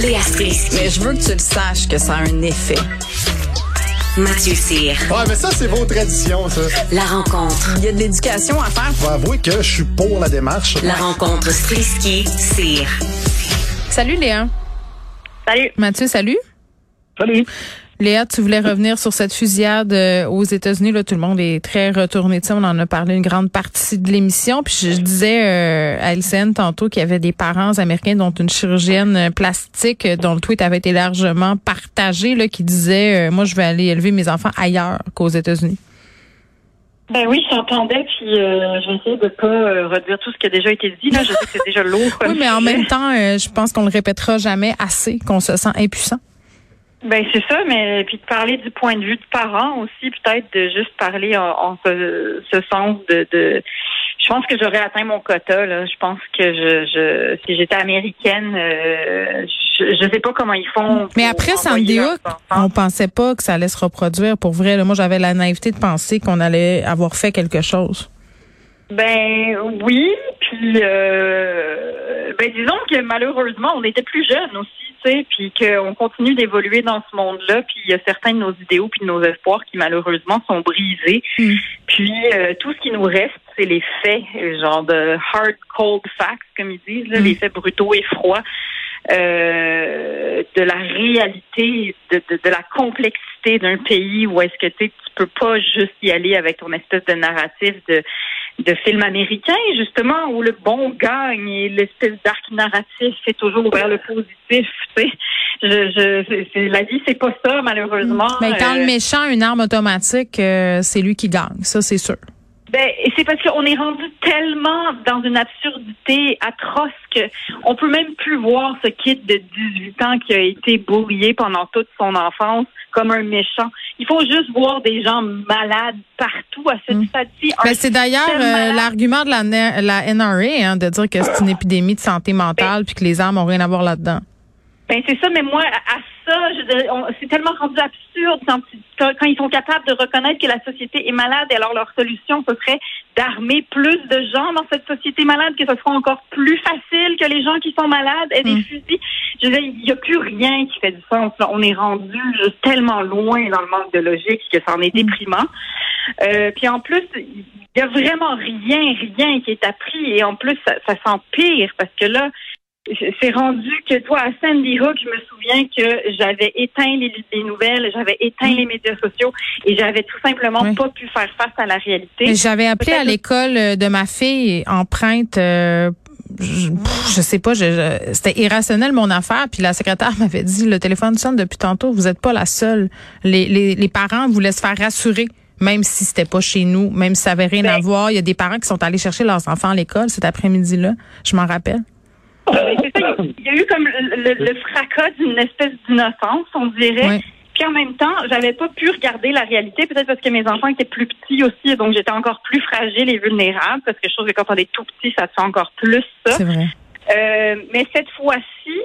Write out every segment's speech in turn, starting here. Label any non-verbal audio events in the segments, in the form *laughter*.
Léa Strisky. Mais je veux que tu le saches que ça a un effet. Mathieu Cyr. Ouais, mais ça, c'est vos traditions, ça. La rencontre. Il y a de l'éducation à faire. Faut avouer que je suis pour la démarche. La rencontre Strisky-Cyr. Salut Léa. Salut. Mathieu, salut. Salut. Léa, tu voulais revenir sur cette fusillade euh, aux États-Unis. Là, tout le monde est très retourné. Tu sais, on en a parlé une grande partie de l'émission. Puis je, je disais euh, à LCN tantôt qu'il y avait des parents américains, dont une chirurgienne euh, plastique, dont le tweet avait été largement partagé, là, qui disait euh, Moi, je vais aller élever mes enfants ailleurs qu'aux États-Unis. Ben oui, j'entendais, puis euh, je vais essayer de pas euh, redire tout ce qui a déjà été dit. Là, je sais que c'est déjà lourd. *laughs* Oui, mais en même temps, euh, je pense qu'on le répétera jamais assez, qu'on se sent impuissant. Ben c'est ça, mais puis de parler du point de vue de parents aussi, peut-être de juste parler en, en ce, ce sens de, de. Je pense que j'aurais atteint mon quota. Là. Je pense que je, je si j'étais américaine, euh, je, je sais pas comment ils font. Mais après Sandy Hook, on pensait pas que ça allait se reproduire pour vrai. là. Moi, j'avais la naïveté de penser qu'on allait avoir fait quelque chose. Ben oui, puis euh, ben disons que malheureusement on était plus jeunes aussi, tu sais, puis qu'on continue d'évoluer dans ce monde-là, puis il y a certains de nos idéaux puis de nos espoirs qui malheureusement sont brisés. Mm. Puis euh, tout ce qui nous reste, c'est les faits, genre de hard cold facts comme ils disent, là, Mm. les faits brutaux et froids. euh, de la réalité, de, de, de la complexité d'un pays où est-ce que tu peux pas juste y aller avec ton espèce de narratif de de film américain, justement, où le bon gagne et l'espèce d'arc narratif est toujours vers le positif. Tu sais. Je, je, c'est- c'est- la vie, c'est pas ça, malheureusement. Mais quand Euh, le méchant a une arme automatique, euh, c'est lui qui gagne. Ça, c'est sûr. Ben, c'est parce qu'on est rendu tellement dans une absurdité atroce que on peut même plus voir ce kid de 18 ans qui a été bullié pendant toute son enfance comme un méchant. Il faut juste voir des gens malades partout à cette Mm. stade-ci. Ben, c'est d'ailleurs euh, l'argument de la, N- la NRA hein, de dire que c'est une épidémie de santé mentale puis que les armes ont rien à voir là-dedans. Ben c'est ça, mais moi, à à ça, c'est tellement rendu absurde quand, quand, quand ils sont capables de reconnaître que la société est malade, et alors leur solution, ce serait d'armer plus de gens dans cette société malade, que ce sera encore plus facile que les gens qui sont malades aient des Mm. fusils. Je veux dire, il n'y a plus rien qui fait du sens. là. On est rendu juste tellement loin dans le manque de logique que ça en est déprimant. Euh, puis en plus, il y a vraiment rien, rien qui est appris, et en plus, ça, ça s'empire, parce que là, c'est rendu que toi, à Sandy Hook, je me souviens que j'avais éteint les, les nouvelles, j'avais éteint les médias sociaux et j'avais tout simplement Oui. pas pu faire face à la réalité. J'avais appelé à l'école euh, de ma fille empreinte. euh, je, je sais pas, je, je- c'était irrationnel mon affaire. Puis la secrétaire *laughs* m'avait dit le téléphone sonne depuis tantôt. Vous êtes pas la seule. Les, les, les parents voulaient se faire rassurer, même si c'était pas chez nous, même si ça avait rien Ben- à voir. Il y a des parents qui sont allés chercher leurs enfants à l'école cet après-midi-là. Je m'en rappelle. Mais c'est ça, il y a eu comme le, fracas d'une espèce d'innocence, on dirait. Puis en même temps, j'avais pas pu regarder la réalité, peut-être parce que mes enfants étaient plus petits aussi, donc j'étais encore plus fragile et vulnérable, parce que je trouve que quand on est tout petit, ça se fait encore plus ça. C'est vrai. Euh, mais cette fois-ci,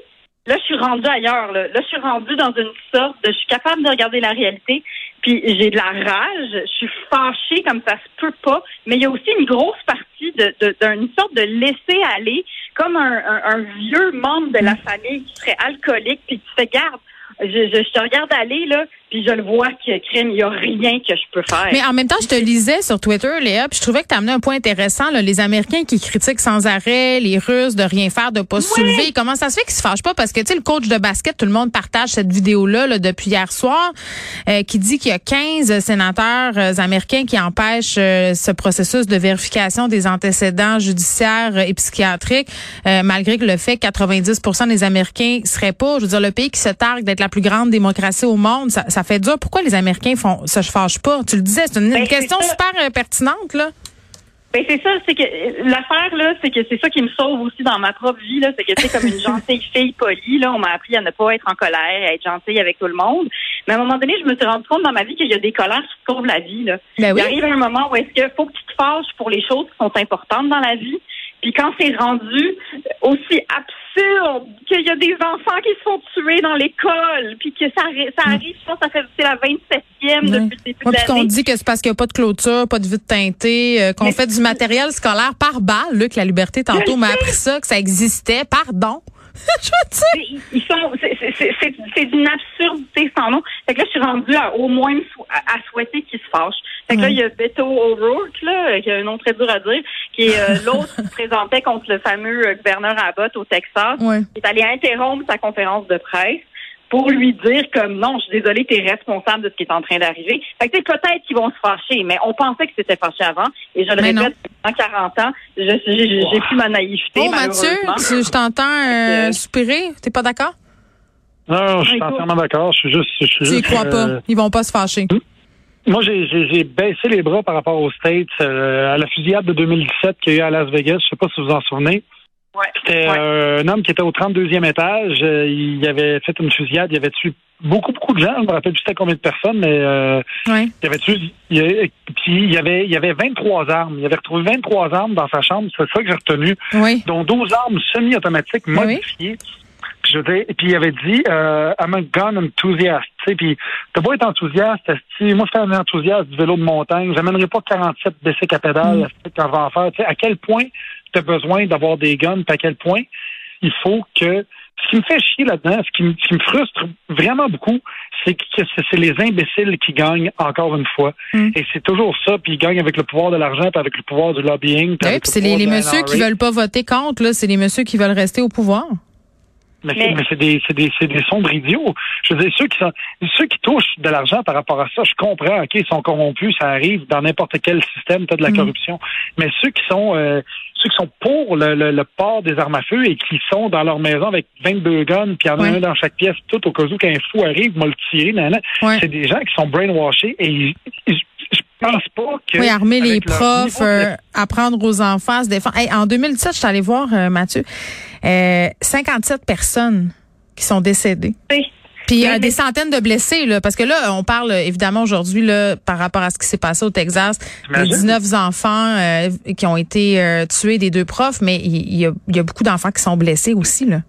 là, je suis rendue ailleurs. Là. Là, je suis rendue dans une sorte de... Je suis capable de regarder la réalité, puis j'ai de la rage, je suis fâchée comme ça se peut pas, mais il y a aussi une grosse partie de- de- d'une sorte de laisser aller, comme un, un- un vieux membre de la famille qui serait alcoolique, puis tu fais garde. Je, je, je te regarde aller, là, puis je le vois que, crème, il n'y a rien que je peux faire. Mais en même temps, je te lisais sur Twitter, Léa, puis je trouvais que tu amené un point intéressant. Là, les Américains qui critiquent sans arrêt, les Russes de rien faire, de pas se soulever. Comment ça se fait qu'ils se fâchent pas? Parce que, tu sais, le coach de basket, tout le monde partage cette vidéo-là là, depuis hier soir, euh, qui dit qu'il y a 15 sénateurs euh, américains qui empêchent euh, ce processus de vérification des antécédents judiciaires et psychiatriques, euh, malgré que le fait que 90% des Américains seraient pas, je veux dire, le pays qui se targue d'être la plus grande démocratie au monde, ça, ça fait dur. Pourquoi les Américains font se fâchent pas? Tu le disais, c'est une, Ben, question c'est ça. super euh, pertinente, là. Ben c'est ça, c'est que l'affaire là, c'est que c'est ça qui me sauve aussi dans ma propre vie là, c'est que tu sais comme une *laughs* gentille fille polie là, on m'a appris à ne pas être en colère, à être gentille avec tout le monde. Mais à un moment donné, je me suis rendu compte dans ma vie qu'il y a des colères qui sauvent la vie là. Ben oui. Il arrive un moment où est-ce qu'il faut que tu te fâches pour les choses qui sont importantes dans la vie. Puis quand c'est rendu aussi absurde qu'il y a des enfants qui se font tuer dans l'école, puis que ça, ça arrive, je pense que ça fait c'est la 27e Ouais. depuis le début Ouais, de qu'on dit que c'est parce qu'il n'y a pas de clôture, pas de vide teintée, euh, qu'on Mais- fait du matériel scolaire par balle. Luc, la liberté, tantôt, m'a appris ça, que ça existait. Pardon. *laughs* Ils sont, c'est- c'est- c'est c'est- c'est d'une absurdité sans nom. Fait que là, je suis rendue à au moins à, à souhaiter qu'ils se fâchent. Fait que là, il y a Beto O'Rourke, là, qui a un nom très dur à dire, qui est euh, l'autre qui se présentait contre le fameux euh, gouverneur Abbott au Texas, Ouais. qui est allé interrompre sa conférence de presse pour lui dire comme non, je suis désolée, tu es responsable de ce qui est en train d'arriver. Fait que tu sais, peut-être qu'ils vont se fâcher, mais on pensait que c'était fâché avant. Et je le Mais répète, en 40 ans, je- j'ai j'ai plus ma naïveté, Oh, Mathieu, tu- je t'entends euh, soupirer. T'es pas d'accord? Non, je suis entièrement d'accord. Je suis juste. Je suis Tu y juste, crois euh, pas. Ils vont pas se fâcher. Moi, j'ai- baissé les bras par rapport aux States euh, à la fusillade de 2017 qu'il y a eu à Las Vegas. Je sais pas si vous vous en souvenez. Ouais. C'était Ouais. euh, un homme qui était au 32e étage. Euh, il avait fait une fusillade. Il avait tué beaucoup, beaucoup de gens. Je me rappelle plus combien de personnes, mais euh, Ouais. il avait tué. Il, puis il y avait, il avait 23 armes. Il avait retrouvé 23 armes dans sa chambre. C'est ça que j'ai retenu. Oui. dont 12 armes semi-automatiques Oui. Puis, je veux dire, puis il avait dit, euh, I'm a gun enthusiast. Tu sais, puis t'as beau être enthousiaste, esti, moi je suis un enthousiaste du vélo de montagne, j'amènerai pas 47 bicycles à pédale Mm. esti, quand je vais en faire. Tu sais, à quel point tu as besoin d'avoir des guns, puis à quel point il faut que ce qui me fait chier là-dedans, ce qui, me- ce qui me frustre vraiment beaucoup, c'est que c'est les imbéciles qui gagnent encore une fois. Mm. Et c'est toujours ça, puis ils gagnent avec le pouvoir de l'argent, puis avec le pouvoir du lobbying. puis Oui, c'est les, les messieurs qui veulent pas voter contre, là. C'est les messieurs qui veulent rester au pouvoir. Mais, Mais- c'est- mais c'est des, c'est des, c'est des sombres idiots. Je veux dire, ceux qui sont, ceux qui touchent de l'argent par rapport à ça, je comprends, OK, ils sont corrompus, ça arrive dans n'importe quel système, t'as de la Mhm. corruption. Mais ceux qui sont, euh, ceux qui sont pour le, le, le port des armes à feu et qui sont dans leur maison avec 22 guns, puis il y en a un dans chaque pièce, tout au cas où qu'un fou arrive, m'a le tirer, c'est des gens qui sont brainwashés et ils- ils- pense pas que. Oui, armer les profs, de- euh, apprendre aux enfants à se défendre. Hey, en 2017, je suis allée voir, euh, Mathieu, euh, 57 personnes qui sont décédées. Oui. Puis euh, des centaines de blessés, là, parce que là, on parle euh, évidemment aujourd'hui là par rapport à ce qui s'est passé au Texas, T'imagines? 19 enfants euh, qui ont été euh, tués des deux profs, mais il y, a, il y a beaucoup d'enfants qui sont blessés aussi là.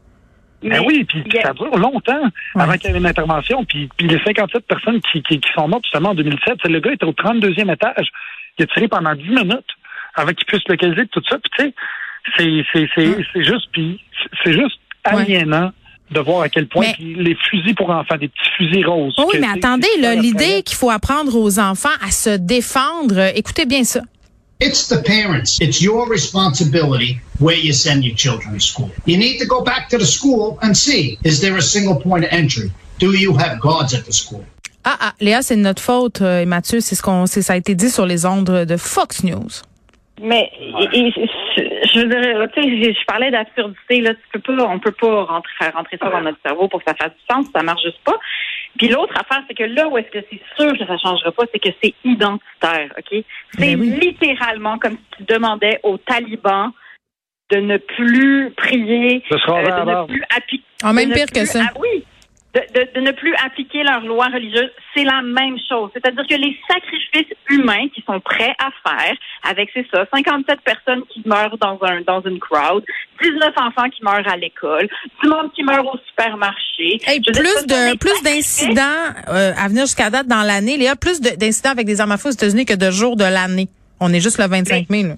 Ben oui, puis a- ça dure longtemps avant qu'il y ait une intervention. Puis, puis les 57 personnes qui, qui, qui sont mortes justement en 2007, c'est le gars était au 32e étage. Il a tiré pendant 10 minutes avant qu'il puisse localiser tout ça. Puis tu sais, c'est, c'est, c'est, c'est juste, puis c'est juste Ouais. aliénant de voir à quel point Mais- les fusils pour enfants, des petits fusils roses. Oui, mais attendez, l'idée qu'il faut apprendre aux enfants à se défendre. euh, écoutez bien ça. It's the parents. It's your responsibility where you send your children to school. You need to go back to the school and see, is there a single point of entry? Do you have guards at the school? Ah ah, Léa, c'est notre faute, euh, et Mathieu, c'est ce qu'on, c'est ça a été dit sur les ondes de Fox News. Mais et- et- je veux dire, tu sais, je je parlais d'absurdité là. Tu peux pas, on peut pas rentrer, faire rentrer ça dans notre cerveau pour que ça fasse du sens. Ça marche juste pas. Puis l'autre affaire, c'est que là où est-ce que c'est sûr que ça changera pas, c'est que c'est identitaire, ok? C'est Ben oui. littéralement comme si tu demandais aux talibans de ne plus prier, Ce sera euh, de ne plus appliquer. Ah, même ne pire que plus- ça. ah oui. De, de- de ne plus appliquer leurs lois religieuses, c'est la même chose. C'est-à-dire que les sacrifices humains qui sont prêts à faire, avec c'est ça, 57 personnes qui meurent dans un dans une crowd, 19 enfants qui meurent à l'école, du monde qui meurt au supermarché. Hey, dire, plus de plus d'incidents euh, à venir jusqu'à date dans l'année. Léa, plus de- d'incidents avec des armes à feu aux États-Unis que de jours de l'année. On est juste le 25 mai. Là.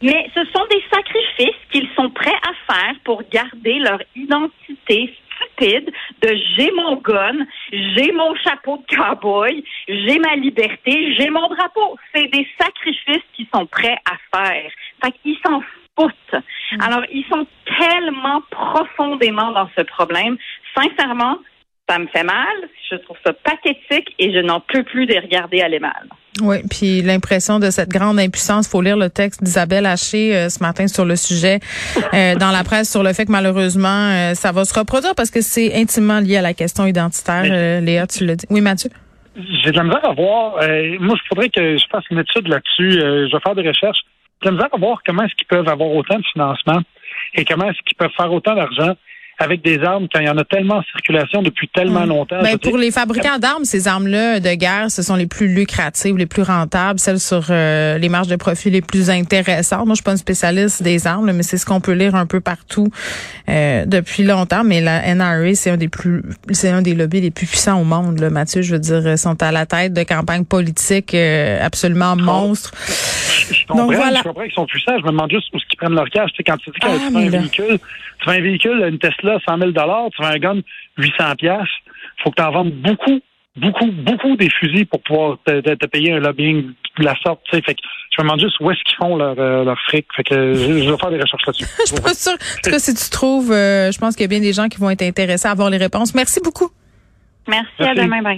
Mais ce sont des sacrifices qu'ils sont prêts à faire pour garder leur identité stupide de j'ai mon gun, j'ai mon chapeau de cowboy, j'ai ma liberté, j'ai mon drapeau. C'est des sacrifices qu'ils sont prêts à faire. Fait qu'ils s'en foutent. Alors, ils sont tellement profondément dans ce problème. Sincèrement, ça me fait mal. Je trouve ça pathétique et je n'en peux plus de regarder aller mal. Oui, puis l'impression de cette grande impuissance, faut lire le texte d'Isabelle Haché euh, ce matin sur le sujet euh, dans la presse sur le fait que malheureusement euh, ça va se reproduire parce que c'est intimement lié à la question identitaire. Mais- Euh, Léa, tu l'as dit. Oui, Mathieu? J'ai de la misère à voir. euh, moi, il faudrait que je fasse une étude là-dessus. euh, je vais faire des recherches. J'ai de la misère à voir comment est-ce qu'ils peuvent avoir autant de financement et comment est-ce qu'ils peuvent faire autant d'argent avec des armes quand il y en a tellement en circulation depuis tellement longtemps. Je Ben, pour dire, les fabricants d'armes, ces armes-là de guerre, ce sont les plus lucratives, les plus rentables, celles sur euh, les marges de profit les plus intéressantes. Moi, je suis pas une spécialiste des armes, mais c'est ce qu'on peut lire un peu partout euh, depuis longtemps. Mais la NRA, c'est un des plus, c'est un des lobbies les plus puissants au monde. Là, Mathieu, je veux dire, ils sont à la tête de campagnes politiques euh, absolument monstres. Je comprends, Donc, voilà. je comprends qu'ils sont puissants. Je me demande juste où ils prennent leur cash. Tu sais, quand tu dis que Ah, tu fais là. un véhicule, tu fais un véhicule, une Tesla, 100 000 tu fais un gun, 800 pièces. faut que tu en vendes beaucoup, beaucoup, beaucoup des fusils pour pouvoir te, te- te payer un lobbying de la sorte. Tu sais, fait que je me demande juste où est-ce qu'ils font leur, euh, leur fric. Fait que je, je vais faire des recherches là-dessus. *laughs* Je suis pas sûre. En tout cas, si tu trouves, euh, je pense qu'il y a bien des gens qui vont être intéressés à avoir les réponses. Merci beaucoup. Merci, à Merci. demain. Bye.